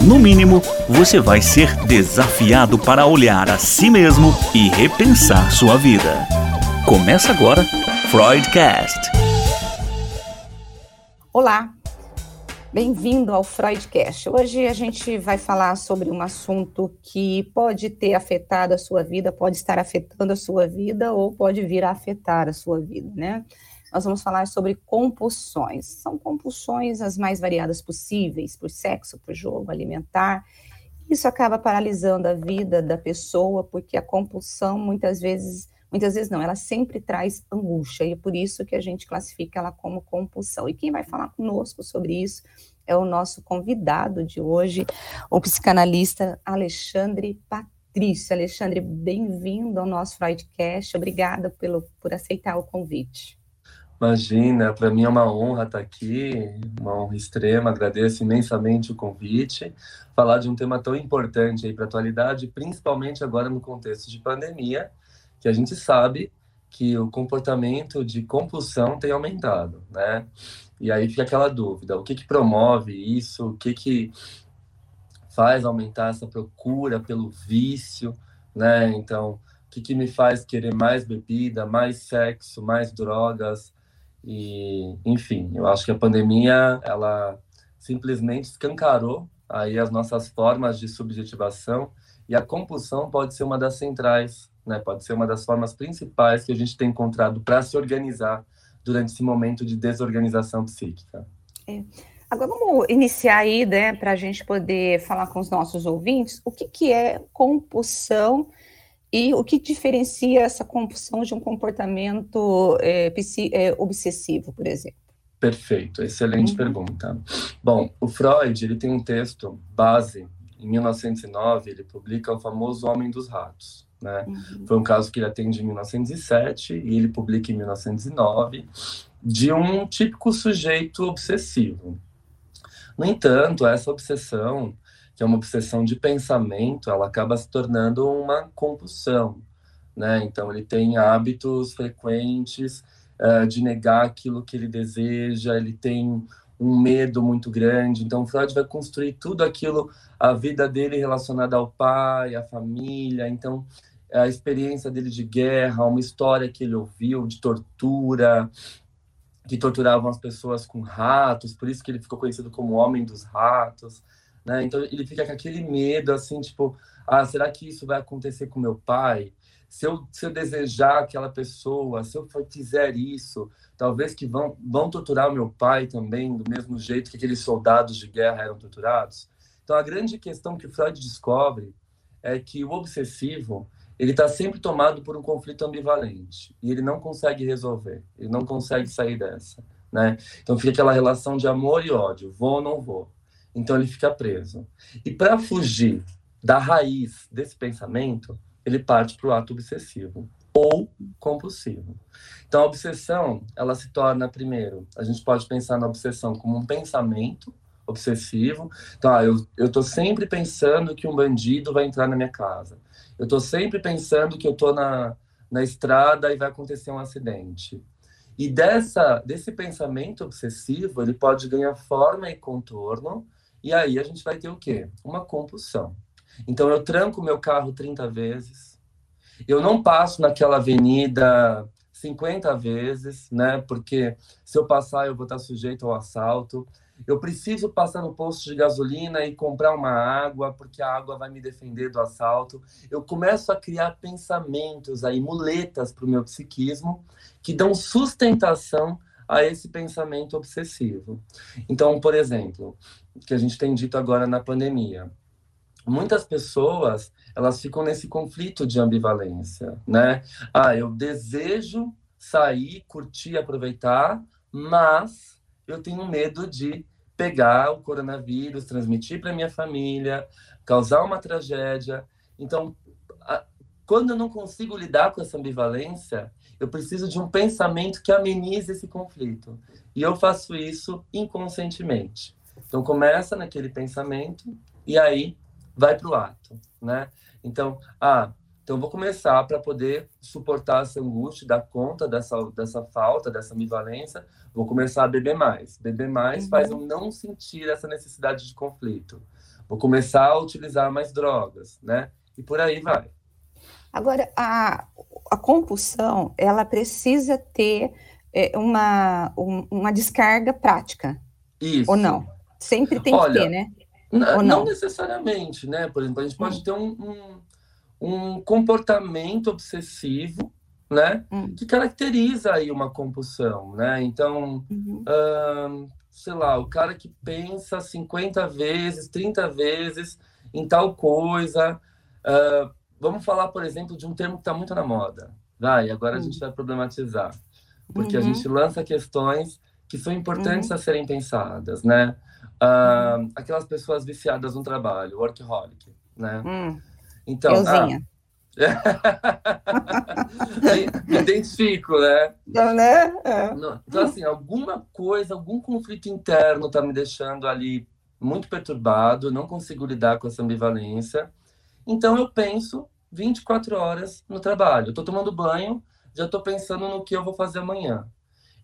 no mínimo, você vai ser desafiado para olhar a si mesmo e repensar sua vida. Começa agora Freudcast. Olá, bem-vindo ao Freudcast. Hoje a gente vai falar sobre um assunto que pode ter afetado a sua vida, pode estar afetando a sua vida ou pode vir a afetar a sua vida, né? Nós vamos falar sobre compulsões. São compulsões as mais variadas possíveis, por sexo, por jogo, alimentar. Isso acaba paralisando a vida da pessoa, porque a compulsão muitas vezes Muitas vezes não, ela sempre traz angústia, e é por isso que a gente classifica ela como compulsão. E quem vai falar conosco sobre isso é o nosso convidado de hoje, o psicanalista Alexandre Patrício. Alexandre, bem-vindo ao nosso Freudcast, obrigada pelo, por aceitar o convite. Imagina, para mim é uma honra estar aqui, uma honra extrema, agradeço imensamente o convite, falar de um tema tão importante aí para a atualidade, principalmente agora no contexto de pandemia, que a gente sabe que o comportamento de compulsão tem aumentado, né? E aí fica aquela dúvida, o que que promove isso? O que que faz aumentar essa procura pelo vício, né? Então, o que que me faz querer mais bebida, mais sexo, mais drogas? E, enfim, eu acho que a pandemia, ela simplesmente escancarou aí as nossas formas de subjetivação e a compulsão pode ser uma das centrais né? Pode ser uma das formas principais que a gente tem encontrado para se organizar durante esse momento de desorganização psíquica. É. Agora vamos iniciar aí, né, para a gente poder falar com os nossos ouvintes, o que, que é compulsão e o que diferencia essa compulsão de um comportamento é, é, obsessivo, por exemplo? Perfeito, excelente uhum. pergunta. Bom, o Freud ele tem um texto base em 1909 ele publica o famoso Homem dos Ratos. Né? Uhum. Foi um caso que ele atende em 1907 e ele publica em 1909 de um típico sujeito obsessivo. No entanto, essa obsessão, que é uma obsessão de pensamento, ela acaba se tornando uma compulsão. Né? Então, ele tem hábitos frequentes uh, de negar aquilo que ele deseja, ele tem um medo muito grande. Então, Freud vai construir tudo aquilo, a vida dele relacionada ao pai, à família. Então, a experiência dele de guerra, uma história que ele ouviu de tortura, que torturavam as pessoas com ratos, por isso que ele ficou conhecido como Homem dos Ratos. Né? Então, ele fica com aquele medo, assim, tipo, ah, será que isso vai acontecer com meu pai? Se eu, se eu desejar aquela pessoa, se eu fizer isso, talvez que vão, vão torturar meu pai também, do mesmo jeito que aqueles soldados de guerra eram torturados. Então, a grande questão que Freud descobre é que o obsessivo ele está sempre tomado por um conflito ambivalente e ele não consegue resolver, ele não consegue sair dessa, né? Então fica aquela relação de amor e ódio, vou ou não vou. Então ele fica preso. E para fugir da raiz desse pensamento, ele parte para o ato obsessivo ou compulsivo. Então, a obsessão, ela se torna, primeiro, a gente pode pensar na obsessão como um pensamento obsessivo. Então, ah, eu estou sempre pensando que um bandido vai entrar na minha casa. Eu estou sempre pensando que eu estou na, na estrada e vai acontecer um acidente. E dessa, desse pensamento obsessivo, ele pode ganhar forma e contorno, e aí a gente vai ter o quê? Uma compulsão. Então, eu tranco meu carro 30 vezes, eu não passo naquela avenida 50 vezes, né? Porque se eu passar, eu vou estar sujeito ao assalto. Eu preciso passar no posto de gasolina e comprar uma água, porque a água vai me defender do assalto. Eu começo a criar pensamentos aí, muletas para o meu psiquismo, que dão sustentação a esse pensamento obsessivo. Então, por exemplo, que a gente tem dito agora na pandemia, muitas pessoas elas ficam nesse conflito de ambivalência, né? Ah, eu desejo sair, curtir, aproveitar, mas eu tenho medo de pegar o coronavírus, transmitir para minha família, causar uma tragédia. Então, quando eu não consigo lidar com essa ambivalência, eu preciso de um pensamento que amenize esse conflito. E eu faço isso inconscientemente. Então começa naquele pensamento e aí vai para o ato, né? Então, ah, então vou começar para poder suportar essa angústia, dar conta dessa dessa falta, dessa ambivalência, vou começar a beber mais. Beber mais uhum. faz eu não sentir essa necessidade de conflito. Vou começar a utilizar mais drogas, né? E por aí vai. Agora, a, a compulsão, ela precisa ter é, uma, um, uma descarga prática. Isso. Ou não? Sempre tem Olha, que ter, né? Não, não, necessariamente, né? Por exemplo, a gente pode hum. ter um, um, um, comportamento obsessivo, né? Hum. Que caracteriza aí uma compulsão, né? Então, uhum. uh, sei lá, o cara que pensa 50 vezes, 30 vezes em tal coisa. Uh, vamos falar, por exemplo, de um termo que está muito na moda. Vai, agora a gente hum. vai problematizar. Porque uhum. a gente lança questões que são importantes uhum. a serem pensadas, né? Aquelas pessoas viciadas no trabalho, workaholic, né? Hum. Então, Euzinha. Ah, me, identifico, né? Então, né? É. Então, assim, alguma coisa, algum conflito interno tá me deixando ali muito perturbado, não consigo lidar com essa ambivalência. Então, eu penso 24 horas no trabalho. Eu tô tomando banho, já tô pensando no que eu vou fazer amanhã.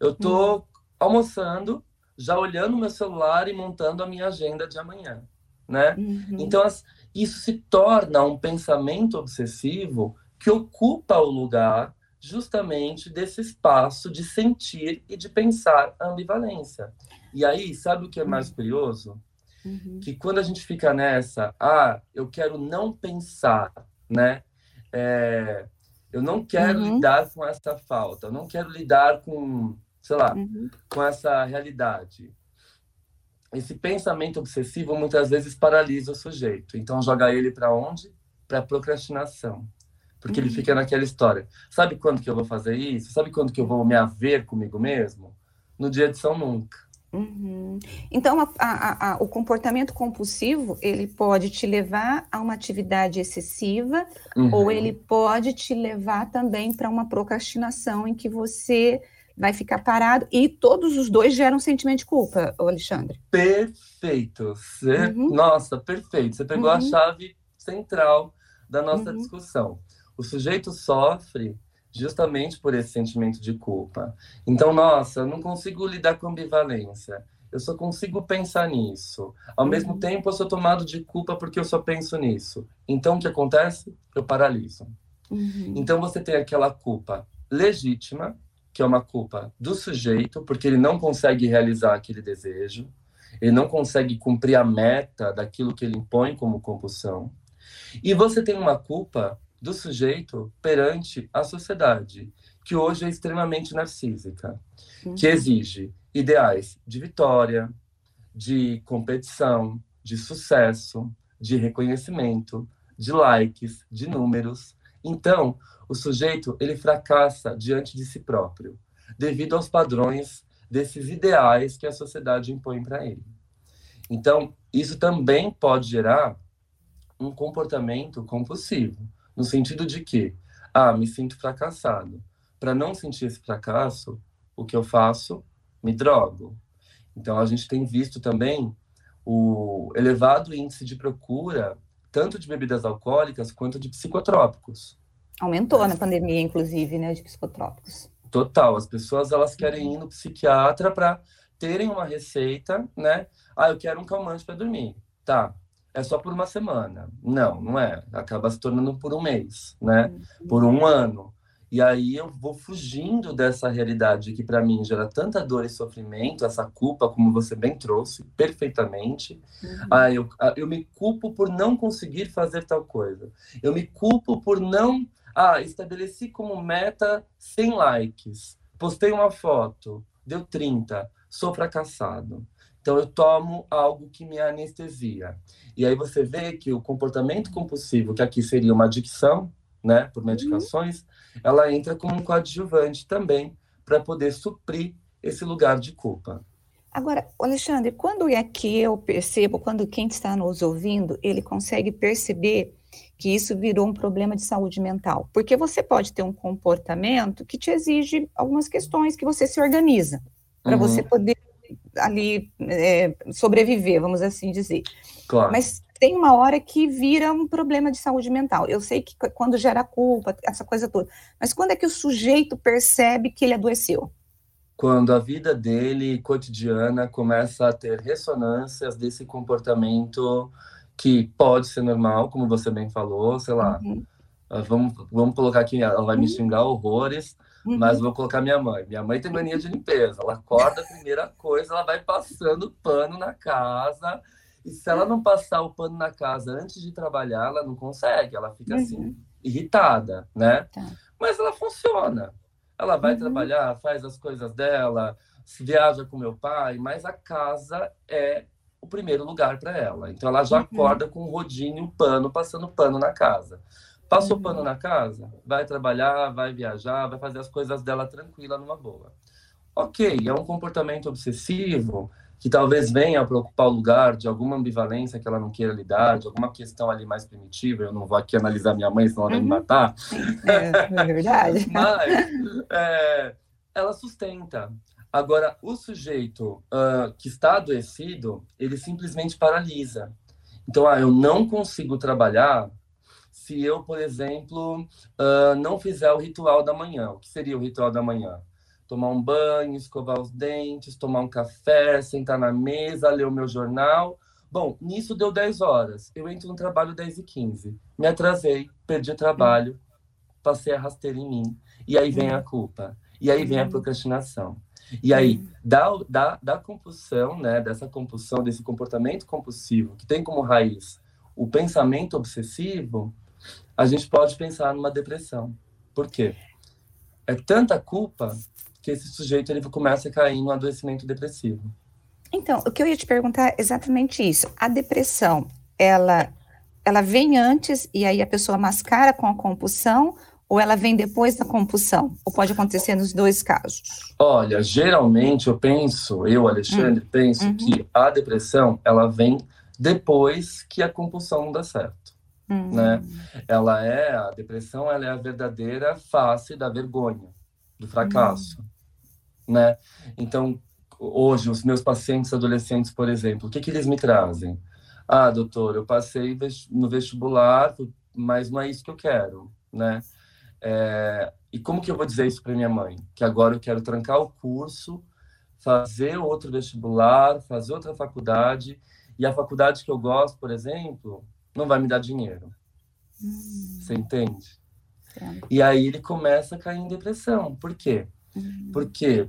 Eu tô hum. almoçando, já olhando meu celular e montando a minha agenda de amanhã, né? Uhum. Então, as, isso se torna um pensamento obsessivo que ocupa o lugar justamente desse espaço de sentir e de pensar a ambivalência. E aí, sabe o que é mais uhum. curioso? Uhum. Que quando a gente fica nessa, ah, eu quero não pensar, né? É, eu não quero uhum. lidar com essa falta, eu não quero lidar com, sei lá, uhum. com essa realidade esse pensamento obsessivo muitas vezes paralisa o sujeito. Então joga ele para onde? Para procrastinação. Porque uhum. ele fica naquela história. Sabe quando que eu vou fazer isso? Sabe quando que eu vou me haver comigo mesmo? No dia de São Nunca. Uhum. Então, a, a, a, o comportamento compulsivo, ele pode te levar a uma atividade excessiva uhum. ou ele pode te levar também para uma procrastinação em que você vai ficar parado e todos os dois geram sentimento de culpa, Alexandre. Perfeito. Você, uhum. Nossa, perfeito. Você pegou uhum. a chave central da nossa uhum. discussão. O sujeito sofre justamente por esse sentimento de culpa. Então, nossa, eu não consigo lidar com ambivalência. Eu só consigo pensar nisso. Ao mesmo uhum. tempo, eu sou tomado de culpa porque eu só penso nisso. Então, o que acontece? Eu paraliso. Uhum. Então, você tem aquela culpa legítima, que é uma culpa do sujeito, porque ele não consegue realizar aquele desejo, ele não consegue cumprir a meta daquilo que ele impõe como compulsão. E você tem uma culpa do sujeito perante a sociedade, que hoje é extremamente narcísica, uhum. que exige ideais de vitória, de competição, de sucesso, de reconhecimento, de likes, de números. Então, o sujeito ele fracassa diante de si próprio, devido aos padrões desses ideais que a sociedade impõe para ele. Então, isso também pode gerar um comportamento compulsivo, no sentido de que, ah, me sinto fracassado. Para não sentir esse fracasso, o que eu faço? Me drogo. Então, a gente tem visto também o elevado índice de procura, tanto de bebidas alcoólicas quanto de psicotrópicos. Aumentou na pandemia, inclusive, né, de psicotrópicos. Total, as pessoas elas querem ir no psiquiatra para terem uma receita, né? Ah, eu quero um calmante para dormir. Tá, é só por uma semana. Não, não é. Acaba se tornando por um mês, né? Uhum. Por um ano. E aí eu vou fugindo dessa realidade que para mim gera tanta dor e sofrimento, essa culpa, como você bem trouxe, perfeitamente. Uhum. Ah, eu, ah, eu me culpo por não conseguir fazer tal coisa. Eu me culpo por não ah, estabeleci como meta 100 likes. Postei uma foto, deu 30, sou fracassado. Então eu tomo algo que me anestesia. E aí você vê que o comportamento compulsivo, que aqui seria uma adicção, né, por medicações, uhum. Ela entra como um coadjuvante também para poder suprir esse lugar de culpa. Agora, Alexandre, quando é que eu percebo, quando quem está nos ouvindo, ele consegue perceber que isso virou um problema de saúde mental. Porque você pode ter um comportamento que te exige algumas questões que você se organiza para uhum. você poder ali é, sobreviver, vamos assim dizer. Claro. Mas tem uma hora que vira um problema de saúde mental. Eu sei que quando gera culpa, essa coisa toda. Mas quando é que o sujeito percebe que ele adoeceu? Quando a vida dele cotidiana começa a ter ressonâncias desse comportamento que pode ser normal, como você bem falou, sei lá. Uhum. Ah, vamos, vamos colocar aqui, ela vai me uhum. xingar horrores, uhum. mas vou colocar minha mãe. Minha mãe tem mania de limpeza. Ela acorda, a primeira coisa, ela vai passando pano na casa e se ela não passar o pano na casa antes de trabalhar, ela não consegue, ela fica assim, uhum. irritada, né? Tá. Mas ela funciona. Ela vai uhum. trabalhar, faz as coisas dela, se viaja com meu pai, mas a casa é o primeiro lugar para ela. Então ela já uhum. acorda com um rodinho e um pano, passando pano na casa. Passou uhum. pano na casa, vai trabalhar, vai viajar, vai fazer as coisas dela tranquila, numa boa. Ok, é um comportamento obsessivo, que talvez venha para ocupar o lugar de alguma ambivalência que ela não queira lidar, de alguma questão ali mais primitiva. Eu não vou aqui analisar minha mãe, senão ela vai me uhum. matar. É, é verdade. Mas é, ela sustenta. Agora, o sujeito uh, que está adoecido, ele simplesmente paralisa. Então, ah, eu não consigo trabalhar se eu, por exemplo, uh, não fizer o ritual da manhã. O que seria o ritual da manhã? Tomar um banho, escovar os dentes, tomar um café, sentar na mesa, ler o meu jornal. Bom, nisso deu 10 horas. Eu entro no trabalho 10 e 15. Me atrasei, perdi o trabalho, passei a rasteira em mim. E aí vem a culpa. E aí vem a procrastinação. E aí, da, da, da compulsão, né, dessa compulsão, desse comportamento compulsivo, que tem como raiz o pensamento obsessivo, a gente pode pensar numa depressão. Por quê? É tanta culpa que esse sujeito ele começa a cair no adoecimento depressivo. Então, o que eu ia te perguntar é exatamente isso. A depressão, ela, ela vem antes e aí a pessoa mascara com a compulsão ou ela vem depois da compulsão? Ou pode acontecer nos dois casos? Olha, geralmente eu penso, eu, Alexandre, hum. penso uhum. que a depressão, ela vem depois que a compulsão não dá certo. Hum. Né? Ela é, a depressão, ela é a verdadeira face da vergonha, do fracasso. Hum né? Então, hoje, os meus pacientes adolescentes, por exemplo, o que, que eles me trazem? Ah, doutor, eu passei no vestibular, mas não é isso que eu quero, né? É, e como que eu vou dizer isso para minha mãe? Que agora eu quero trancar o curso, fazer outro vestibular, fazer outra faculdade, e a faculdade que eu gosto, por exemplo, não vai me dar dinheiro. Hum. Você entende? É. E aí ele começa a cair em depressão. Por quê? Uhum. Porque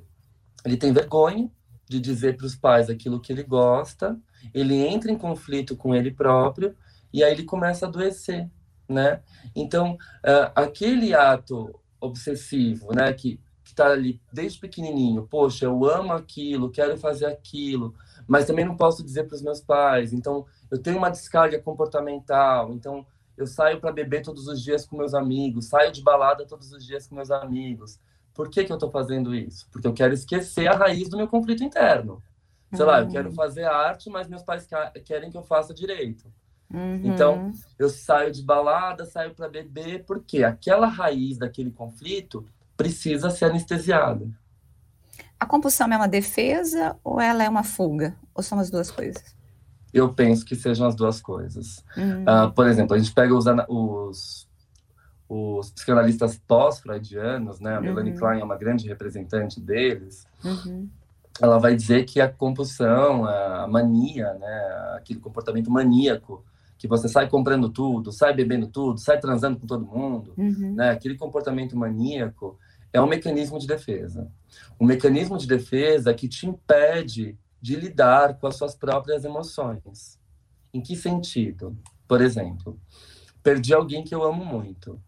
ele tem vergonha de dizer para os pais aquilo que ele gosta, ele entra em conflito com ele próprio e aí ele começa a adoecer, né? Então, uh, aquele ato obsessivo, né, que está ali desde pequenininho, poxa, eu amo aquilo, quero fazer aquilo, mas também não posso dizer para os meus pais. Então, eu tenho uma descarga comportamental. Então, eu saio para beber todos os dias com meus amigos, saio de balada todos os dias com meus amigos. Por que, que eu estou fazendo isso? Porque eu quero esquecer a raiz do meu conflito interno. Sei uhum. lá, eu quero uhum. fazer arte, mas meus pais querem que eu faça direito. Uhum. Então, eu saio de balada, saio para beber, porque aquela raiz daquele conflito precisa ser anestesiada. A compulsão é uma defesa ou ela é uma fuga? Ou são as duas coisas? Eu penso que sejam as duas coisas. Uhum. Uh, por exemplo, a gente pega os, os os psicanalistas pós-freudianos, né, a uhum. Melanie Klein é uma grande representante deles, uhum. ela vai dizer que a compulsão, a mania, né, aquele comportamento maníaco, que você sai comprando tudo, sai bebendo tudo, sai transando com todo mundo, uhum. né, aquele comportamento maníaco é um mecanismo de defesa. Um mecanismo de defesa que te impede de lidar com as suas próprias emoções. Em que sentido? Por exemplo, perdi alguém que eu amo muito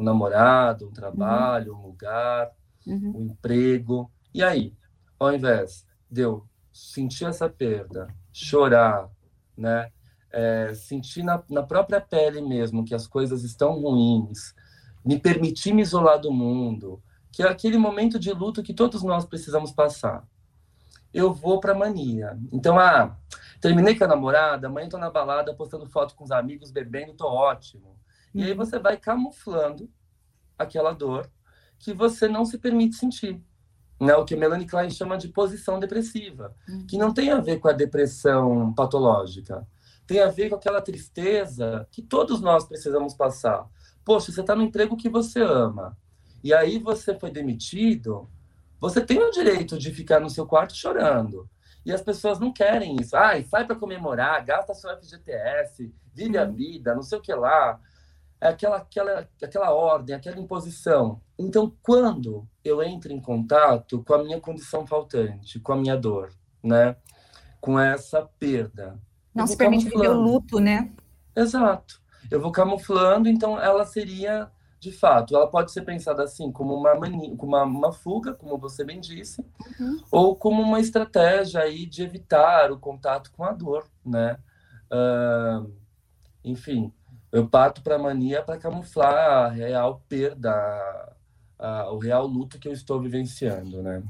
um namorado, um trabalho, uhum. um lugar, uhum. um emprego. E aí, ao invés de eu sentir essa perda, chorar, né? É, sentir na, na própria pele mesmo que as coisas estão ruins, me permitir me isolar do mundo, que é aquele momento de luto que todos nós precisamos passar. eu vou para mania. Então, ah, terminei com a namorada, amanhã tô na balada postando foto com os amigos, bebendo, tô ótimo. E aí uhum. você vai camuflando aquela dor que você não se permite sentir. Né? O que Melanie Klein chama de posição depressiva, uhum. que não tem a ver com a depressão patológica, tem a ver com aquela tristeza que todos nós precisamos passar. Poxa, você está no emprego que você ama, e aí você foi demitido, você tem o direito de ficar no seu quarto chorando. E as pessoas não querem isso. Ai, sai para comemorar, gasta seu FGTS, vive a uhum. vida, não sei o que lá. É aquela, aquela, aquela ordem, aquela imposição. Então, quando eu entro em contato com a minha condição faltante, com a minha dor, né? Com essa perda. Não se permite viver o luto, né? Exato. Eu vou camuflando, então ela seria de fato, ela pode ser pensada assim como uma, mania, como uma, uma fuga, como você bem disse, uhum. ou como uma estratégia aí de evitar o contato com a dor, né? Uh, enfim, eu parto para a mania para camuflar a real perda, a, a, o real luto que eu estou vivenciando, né?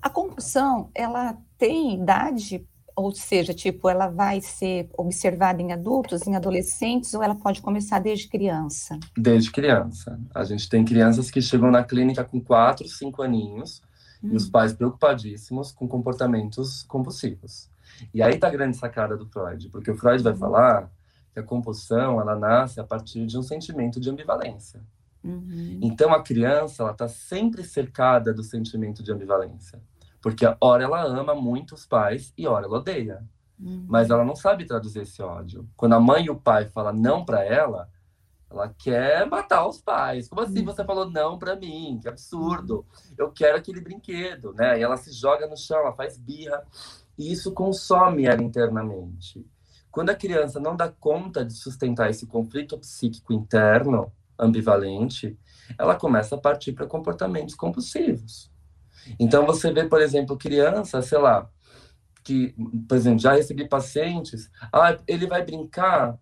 A compulsão, ela tem idade ou seja, tipo, ela vai ser observada em adultos, em adolescentes, ou ela pode começar desde criança? Desde criança. A gente tem crianças que chegam na clínica com 4, 5 aninhos, hum. e os hum. pais preocupadíssimos com comportamentos compulsivos. E aí tá a grande sacada do Freud, porque o Freud vai uhum. falar que a compulsão, ela nasce a partir de um sentimento de ambivalência. Uhum. Então a criança, ela tá sempre cercada do sentimento de ambivalência. Porque ora ela ama muito os pais e ora ela odeia. Uhum. Mas ela não sabe traduzir esse ódio. Quando a mãe e o pai falam não para ela, ela quer matar os pais. Como assim uhum. você falou não para mim? Que absurdo. Eu quero aquele brinquedo, né? E ela se joga no chão, ela faz birra. E isso consome ela internamente. Quando a criança não dá conta de sustentar esse conflito psíquico interno, ambivalente, ela começa a partir para comportamentos compulsivos. Então, você vê, por exemplo, criança, sei lá, que, por exemplo, já recebi pacientes, ah, ele vai brincar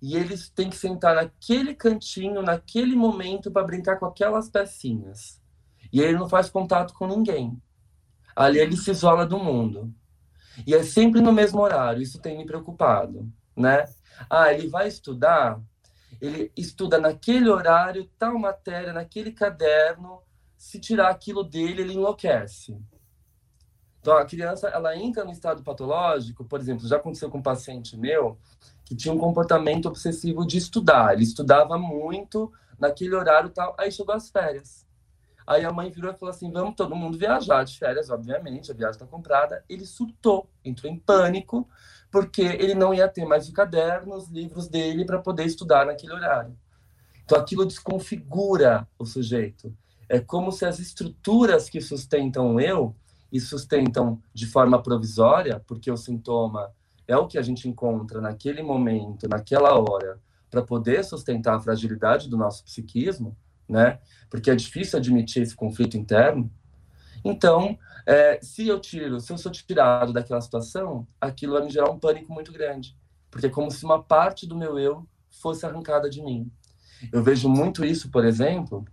e eles têm que sentar naquele cantinho, naquele momento, para brincar com aquelas pecinhas. E ele não faz contato com ninguém. Ali ele se isola do mundo. E é sempre no mesmo horário, isso tem me preocupado, né? Ah, ele vai estudar, ele estuda naquele horário, tal matéria, naquele caderno, se tirar aquilo dele, ele enlouquece. Então, a criança, ela entra no estado patológico, por exemplo, já aconteceu com um paciente meu que tinha um comportamento obsessivo de estudar. Ele estudava muito naquele horário tal, aí chegou as férias. Aí a mãe virou e falou assim: vamos todo mundo viajar de férias, obviamente, a viagem está comprada. Ele surtou, entrou em pânico, porque ele não ia ter mais o caderno, os livros dele para poder estudar naquele horário. Então aquilo desconfigura o sujeito. É como se as estruturas que sustentam eu e sustentam de forma provisória, porque o sintoma é o que a gente encontra naquele momento, naquela hora, para poder sustentar a fragilidade do nosso psiquismo, né? Porque é difícil admitir esse conflito interno. Então, é, se eu tiro, se eu sou tirado daquela situação, aquilo vai me gerar um pânico muito grande, porque é como se uma parte do meu eu fosse arrancada de mim. Eu vejo muito isso, por exemplo,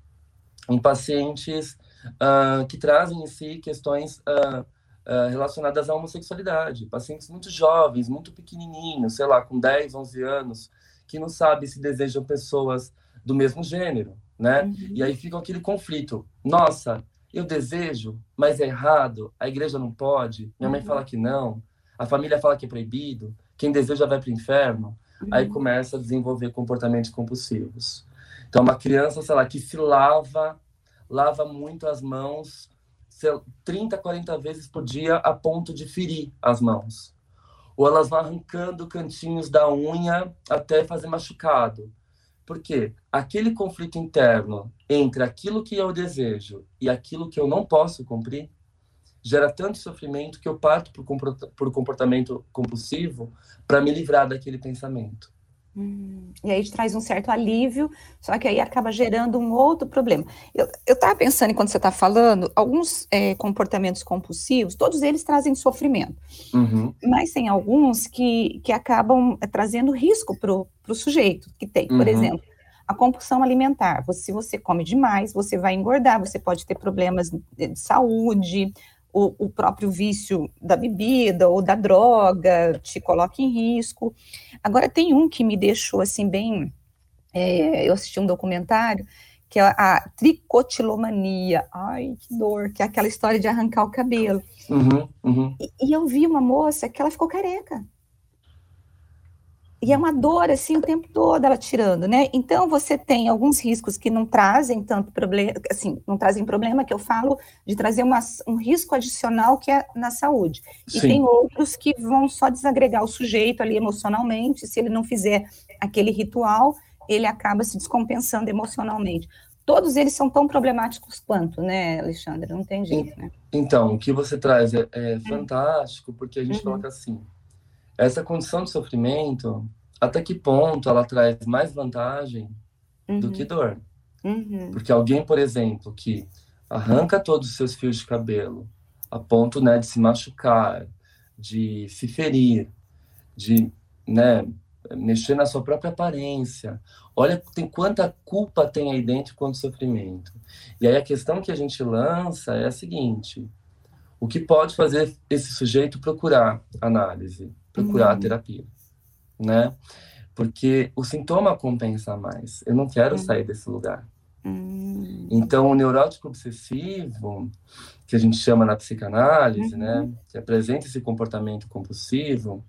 em pacientes uh, que trazem em si questões uh, uh, relacionadas à homossexualidade. Pacientes muito jovens, muito pequenininhos, sei lá, com 10, 11 anos, que não sabem se desejam pessoas do mesmo gênero, né? Uhum. E aí fica aquele conflito. Nossa, eu desejo, mas é errado, a igreja não pode, minha mãe uhum. fala que não, a família fala que é proibido, quem deseja vai para o inferno. Uhum. Aí começa a desenvolver comportamentos compulsivos. Então, uma criança, sei lá, que se lava, lava muito as mãos 30, 40 vezes por dia a ponto de ferir as mãos. Ou elas vão arrancando cantinhos da unha até fazer machucado. Por quê? Aquele conflito interno entre aquilo que eu desejo e aquilo que eu não posso cumprir gera tanto sofrimento que eu parto por comportamento compulsivo para me livrar daquele pensamento. Hum, e aí traz um certo alívio, só que aí acaba gerando um outro problema. Eu estava pensando, enquanto você está falando, alguns é, comportamentos compulsivos, todos eles trazem sofrimento, uhum. mas tem alguns que, que acabam é, trazendo risco para o sujeito que tem. Por uhum. exemplo, a compulsão alimentar. Você, se você come demais, você vai engordar, você pode ter problemas de saúde, o, o, próprio vício da bebida ou da droga te coloca em risco. Agora, tem um que me deixou assim bem. É, eu assisti um documentário que é a tricotilomania. Ai, que dor, que é aquela história de arrancar o cabelo. Uhum, uhum. E, e, eu vi uma moça que ela ficou careca. E é uma dor, assim, o tempo todo ela tirando, né? Então, você tem alguns riscos que não trazem tanto problema, assim, não trazem problema, que eu falo de trazer uma, um risco adicional que é na saúde. E Sim. tem outros que vão só desagregar o sujeito ali emocionalmente, se ele não fizer aquele ritual, ele acaba se descompensando emocionalmente. Todos eles são tão problemáticos quanto, né, Alexandre? Não tem jeito, né? Então, o que você traz é, é fantástico, porque a gente uhum. coloca assim, essa condição de sofrimento, até que ponto ela traz mais vantagem uhum. do que dor? Uhum. Porque alguém, por exemplo, que arranca todos os seus fios de cabelo a ponto né, de se machucar, de se ferir, de né, mexer na sua própria aparência. Olha, tem quanta culpa tem aí dentro quanto sofrimento. E aí a questão que a gente lança é a seguinte: o que pode fazer esse sujeito procurar análise? procurar uhum. terapia, né? Porque o sintoma compensa mais. Eu não quero uhum. sair desse lugar. Uhum. Então, o neurótico obsessivo, que a gente chama na psicanálise, né, uhum. que apresenta esse comportamento compulsivo,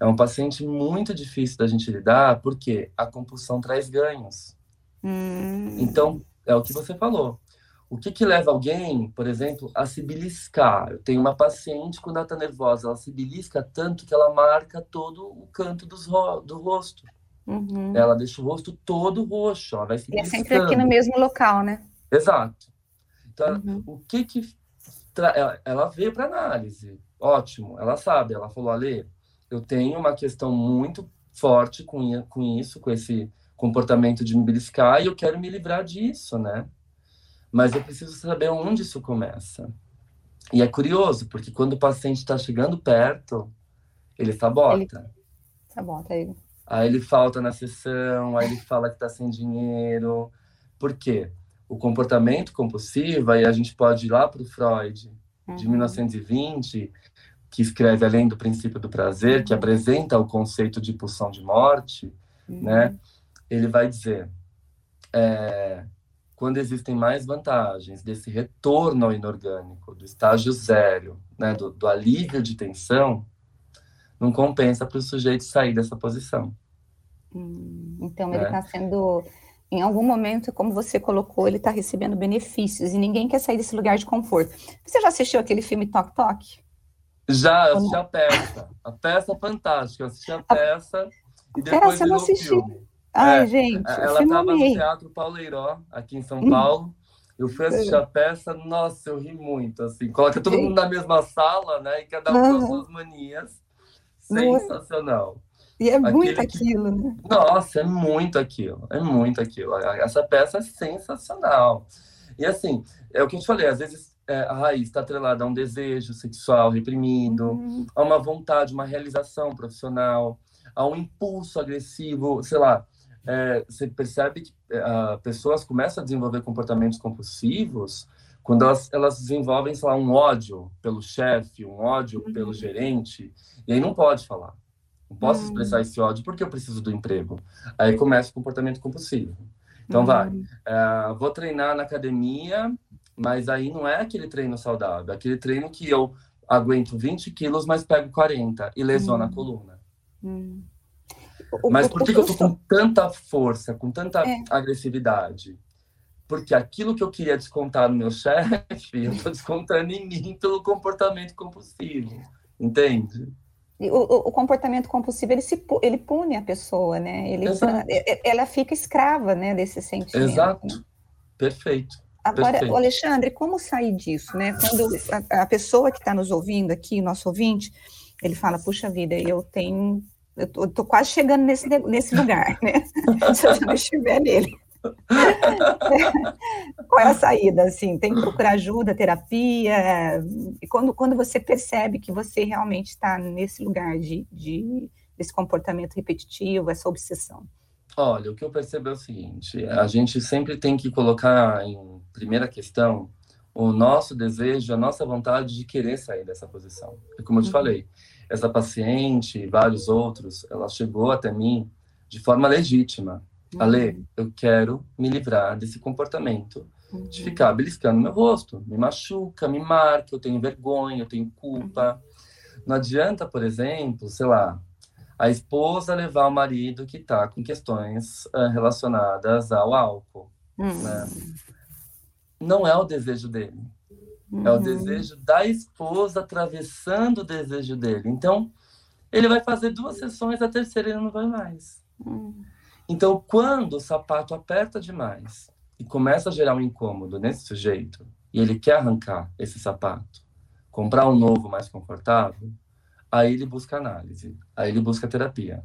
é um paciente muito difícil da gente lidar, porque a compulsão traz ganhos. Hum. Então, é o que você falou. O que, que leva alguém, por exemplo, a se beliscar? Eu tenho uma paciente, quando ela está nervosa, ela se belisca tanto que ela marca todo o canto dos ro do rosto. Uhum. Ela deixa o rosto todo roxo, ela vai se E é sempre aqui no mesmo local, né? Exato. Então, uhum. o que que... Ela, ela veio para análise. Ótimo, ela sabe. Ela falou, Ale, eu tenho uma questão muito forte com, com isso, com esse comportamento de me beliscar, e eu quero me livrar disso, né? Mas eu preciso saber onde isso começa. E é curioso, porque quando o paciente está chegando perto, ele sabota. Ele... Sabota ele. Aí ele falta na sessão, aí ele fala que está sem dinheiro. Por quê? O comportamento compulsivo, aí a gente pode ir lá para o Freud, uhum. de 1920, que escreve Além do Princípio do Prazer, que uhum. apresenta o conceito de pulsão de morte, uhum. né? Ele vai dizer, é, quando existem mais vantagens desse retorno ao inorgânico, do estágio zero, né, do, do alívio de tensão, não compensa para o sujeito sair dessa posição. Hum, então, ele está né? sendo, em algum momento, como você colocou, ele está recebendo benefícios e ninguém quer sair desse lugar de conforto. Você já assistiu aquele filme Tok Tok? Já, eu assisti a peça. A peça é fantástica. Eu assisti a peça a... e depois vi o filme. Ai, é, gente. Ela estava no Teatro Pauleiró, aqui em São hum. Paulo. Eu fui assistir a peça, nossa, eu ri muito, assim. Coloca todo mundo na mesma sala, né? E cada um com as suas manias. Sensacional. E é muito aquilo, né? Nossa, é muito aquilo. É muito aquilo. Essa peça é sensacional. E assim, é o que eu te falei, às vezes é, a raiz está atrelada a um desejo sexual reprimido, uhum. a uma vontade, uma realização profissional, a um impulso agressivo, sei lá, é, você percebe que uh, pessoas começam a desenvolver comportamentos compulsivos quando elas, elas desenvolvem, sei lá, um ódio pelo chefe, um ódio uhum. pelo gerente, e aí não pode falar. Não posso uhum. expressar esse ódio porque eu preciso do emprego. Aí começa o comportamento compulsivo. Então uhum. vai, uh, vou treinar na academia, mas aí não é aquele treino saudável, é aquele treino que eu aguento 20 quilos, mas pego 40 e lesiona a uhum. coluna. Uhum. Mas por que, que eu tô com tanta força, com tanta é. agressividade? Porque aquilo que eu queria descontar no meu chefe, eu tô descontando em mim pelo comportamento compulsivo. Entende? O, o, comportamento compulsivo ele, se, ele pune a pessoa, né? Ele, ela fica escrava, né, desse sentimento. Exato. Né? Perfeito. Agora, Perfeito. Alexandre, como sair disso, né? Quando a, a pessoa que está nos ouvindo aqui, nosso ouvinte, ele fala: puxa vida, eu tenho eu tô, tô, quase chegando nesse, nesse lugar, né? Se eu não estiver nele. Qual é a saída? Assim, tem que procurar ajuda, terapia. E quando, quando você percebe que você realmente está nesse lugar de, de, desse comportamento repetitivo, essa obsessão? Olha, o que eu percebo é o seguinte: a gente sempre tem que colocar em primeira questão o nosso desejo, a nossa vontade de querer sair dessa posição. E como eu te uhum. falei, essa paciente e vários outros, ela chegou até mim de forma legítima. Uhum. Ale, eu quero me livrar desse comportamento uhum. de ficar beliscando meu rosto. Me machuca, me marca, eu tenho vergonha, eu tenho culpa. Uhum. Não adianta, por exemplo, sei lá, a esposa levar o marido que está com questões uh, relacionadas ao álcool. Uhum. Né? Não é o desejo dele. É o uhum. desejo da esposa atravessando o desejo dele. Então, ele vai fazer duas sessões, a terceira ele não vai mais. Uhum. Então, quando o sapato aperta demais e começa a gerar um incômodo nesse sujeito, e ele quer arrancar esse sapato, comprar um novo mais confortável, aí ele busca análise, aí ele busca terapia.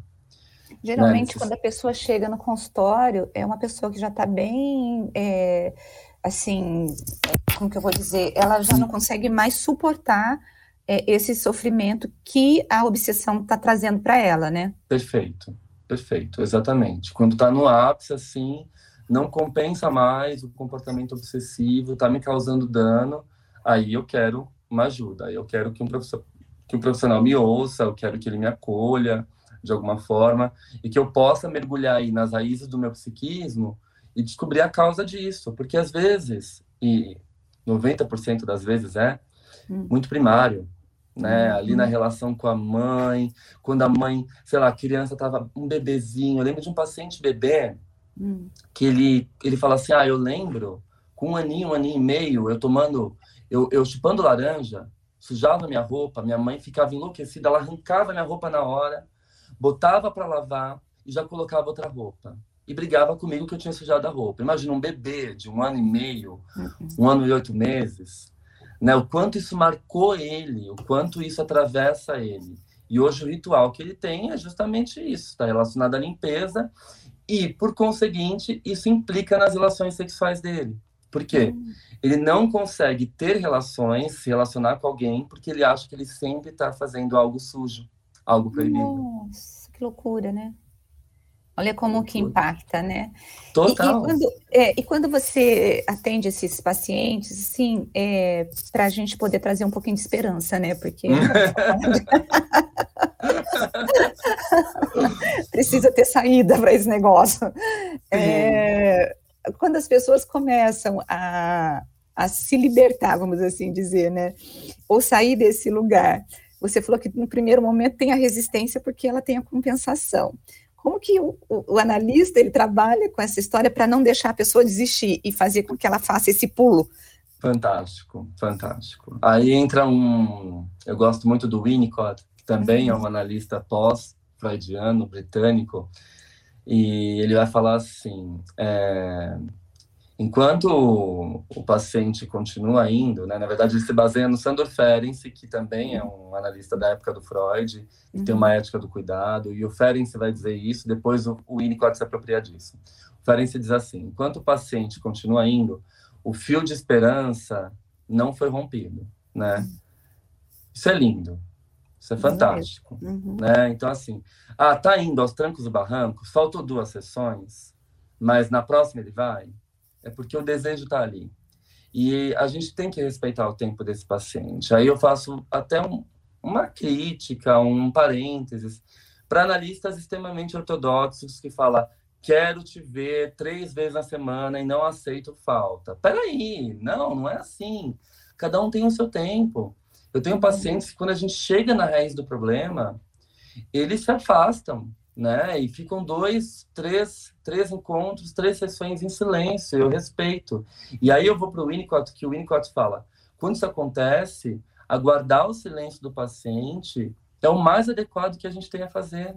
Geralmente, né? quando a pessoa chega no consultório, é uma pessoa que já está bem, é, assim, como que eu vou dizer, ela já não consegue mais suportar é, esse sofrimento que a obsessão está trazendo para ela, né? Perfeito, perfeito, exatamente. Quando está no ápice, assim, não compensa mais o comportamento obsessivo, está me causando dano, aí eu quero uma ajuda, eu quero que um que um profissional me ouça, eu quero que ele me acolha de alguma forma e que eu possa mergulhar aí nas raízes do meu psiquismo e descobrir a causa disso, porque às vezes, e 90% das vezes é, hum. muito primário, né? Hum. Ali na relação com a mãe, quando a mãe, sei lá, a criança tava um bebezinho. Eu lembro de um paciente bebê hum. que ele, ele fala assim: Ah, eu lembro, com um aninho, um aninho e meio, eu tomando, eu, eu chupando laranja, sujava minha roupa, minha mãe ficava enlouquecida, ela arrancava minha roupa na hora, botava para lavar e já colocava outra roupa e brigava comigo que eu tinha sujado a roupa. Imagina um bebê de um ano e meio, uhum. um ano e oito meses, né? O quanto isso marcou ele, o quanto isso atravessa ele. E hoje o ritual que ele tem é justamente isso, está relacionado à limpeza e, por conseguinte, isso implica nas relações sexuais dele. Por quê? Uhum. Ele não consegue ter relações, se relacionar com alguém, porque ele acha que ele sempre está fazendo algo sujo, algo proibido. Nossa, que loucura, né? Olha como que impacta, né? Total. E, e, quando, é, e quando, você atende esses pacientes, assim, é, para a gente poder trazer um pouquinho de esperança, né? Porque precisa ter saída para esse negócio. É, quando as pessoas começam a, a se libertar, vamos assim dizer, né? Ou sair desse lugar. Você falou que no primeiro momento tem a resistência porque ela tem a compensação. Como que o, o, o analista ele trabalha com essa história para não deixar a pessoa desistir e fazer com que ela faça esse pulo? Fantástico, fantástico. Aí entra um. Eu gosto muito do Winnicott, que também uhum. é um analista pós-freudiano, britânico, e ele vai falar assim: é, Enquanto o, paciente continua indo, né, na verdade ele se baseia no Sandor Ferenczi, que também é um analista da época do Freud, que uhum. tem uma ética do cuidado, e o Ferenczi vai dizer isso, depois o, o Winnicott se apropria disso. O Ferenczi diz assim, enquanto o paciente continua indo, o fio de esperança não foi rompido, né? Isso é lindo, isso é fantástico, uhum. né? Então, assim, ah, tá indo aos trancos e barrancos, faltou duas sessões, mas na próxima ele vai é porque o desejo está ali. E a gente tem que respeitar o tempo desse paciente. Aí eu faço até um, uma crítica, um parênteses, para analistas extremamente ortodoxos que falam quero te ver três vezes na semana e não aceito falta. Peraí, não, não é assim. Cada um tem o seu tempo. Eu tenho pacientes que quando a gente chega na raiz do problema, eles se afastam né? E ficam dois, três, três encontros, três sessões em silêncio, eu respeito. E aí eu vou para o Winnicott, que o Winnicott fala, quando isso acontece, aguardar o silêncio do paciente é o mais adequado que a gente tem a fazer.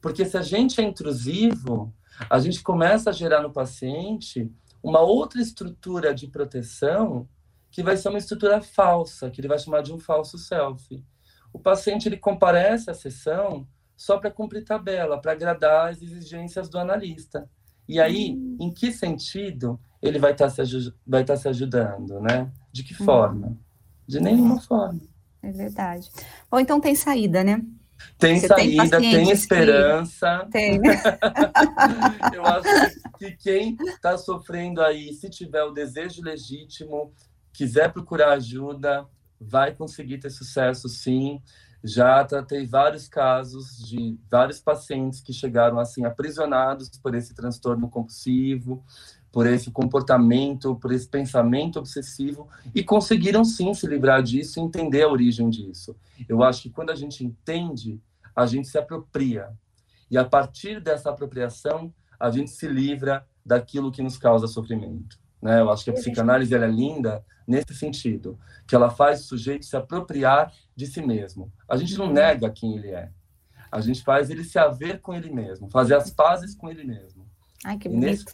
Porque se a gente é intrusivo, a gente começa a gerar no paciente uma outra estrutura de proteção que vai ser uma estrutura falsa, que ele vai chamar de um falso self. O paciente ele comparece à sessão só para cumprir tabela, para agradar as exigências do analista. E aí, hum. em que sentido ele vai estar tá se, vai tá se ajudando, né? De que hum. forma? De nenhuma forma. É verdade. Ou então tem saída, né? Tem Você saída, tem, tem esperança. Que... Tem, né? Eu acho que quem está sofrendo aí, se tiver o desejo legítimo, quiser procurar ajuda, vai conseguir ter sucesso sim. Já tratei vários casos de vários pacientes que chegaram assim aprisionados por esse transtorno compulsivo, por esse comportamento, por esse pensamento obsessivo e conseguiram sim se livrar disso e entender a origem disso. Eu acho que quando a gente entende, a gente se apropria. E a partir dessa apropriação, a gente se livra daquilo que nos causa sofrimento. Né? Eu acho que a psicanálise é linda nesse sentido, que ela faz o sujeito se apropriar de si mesmo. A gente não nega quem ele é. A gente faz ele se haver com ele mesmo, fazer as pazes com ele mesmo. Ai, que bonito. Nesse...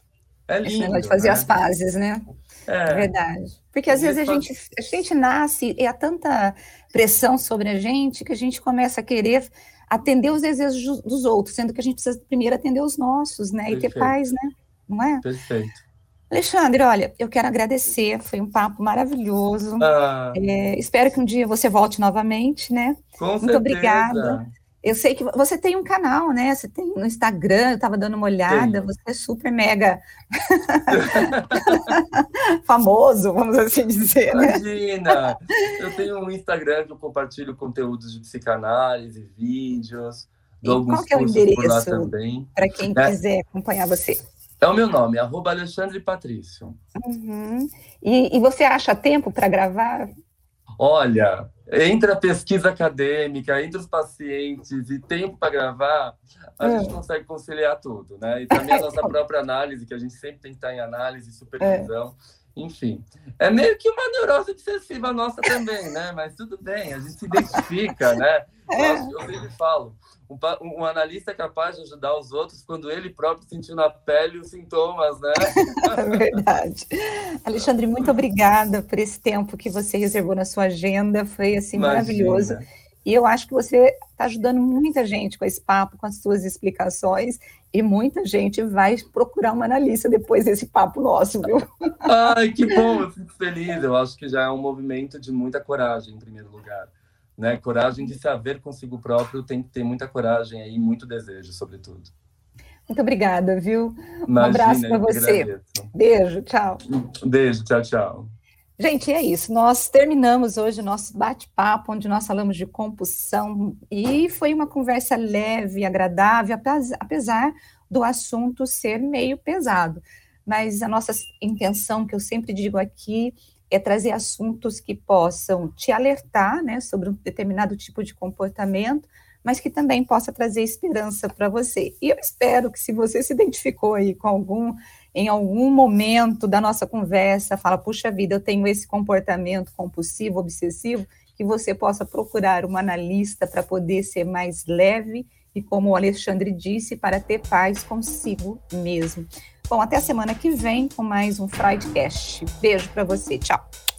É lindo, Esse negócio de fazer né? as pazes, né? É. é verdade. Porque às vezes a gente, a gente nasce e há tanta pressão sobre a gente que a gente começa a querer atender os desejos dos outros, sendo que a gente precisa primeiro atender os nossos, né? Perfeito. E ter paz, né? Não é? Perfeito. Alexandre, olha, eu quero agradecer, foi um papo maravilhoso. Ah. É, espero que um dia você volte novamente, né? Com Muito certeza. obrigada. Eu sei que você tem um canal, né? Você tem no Instagram, eu estava dando uma olhada, você é super mega famoso, vamos assim dizer. Né? Imagina! Eu tenho um Instagram que eu compartilho conteúdos de psicanálise, vídeos, dou alguns qual que é o endereço para quem é. quiser acompanhar você? É o meu nome, arroba Alexandre Patrício. Uhum. E, e você acha tempo para gravar? Olha, entre a pesquisa acadêmica, entre os pacientes e tempo para gravar, a gente consegue conciliar tudo, né? E também a nossa própria análise, que a gente sempre tem que estar em análise, supervisão. É. Enfim, é meio que uma neurose obsessiva nossa também, né? Mas tudo bem, a gente se identifica, né? É. Eu, eu sempre falo, um, um, analista é capaz de ajudar os outros quando ele próprio sentiu na pele os sintomas, né? É verdade. Alexandre, muito obrigada por esse tempo que você reservou na sua agenda, foi assim Imagina. maravilhoso. E eu acho que você está ajudando muita gente com esse papo, com as suas explicações, e muita gente vai procurar uma analista depois desse papo nosso, viu? Ai, que bom, eu fico feliz. Eu acho que já é um movimento de muita coragem, em primeiro lugar. Né? Coragem de se haver consigo próprio, tem que ter muita coragem aí, muito desejo, sobretudo. Muito obrigada, viu? Imagina, um abraço para você. Beijo, tchau. Beijo, tchau, tchau. Gente, é isso. Nós terminamos hoje o nosso bate-papo, onde nós falamos de compulsão, e foi uma conversa leve, agradável, apesar do assunto ser meio pesado. Mas a nossa intenção, que eu sempre digo aqui, é trazer assuntos que possam te alertar né, sobre um determinado tipo de comportamento, mas que também possa trazer esperança para você. E eu espero que se você se identificou aí com algum em algum momento da nossa conversa, fala, puxa vida, eu tenho esse comportamento compulsivo, obsessivo, que você possa procurar um analista para poder ser mais leve e, como o Alexandre disse, para ter paz consigo mesmo. Bom, até a semana que vem com mais um Freudcast. Beijo para você, tchau.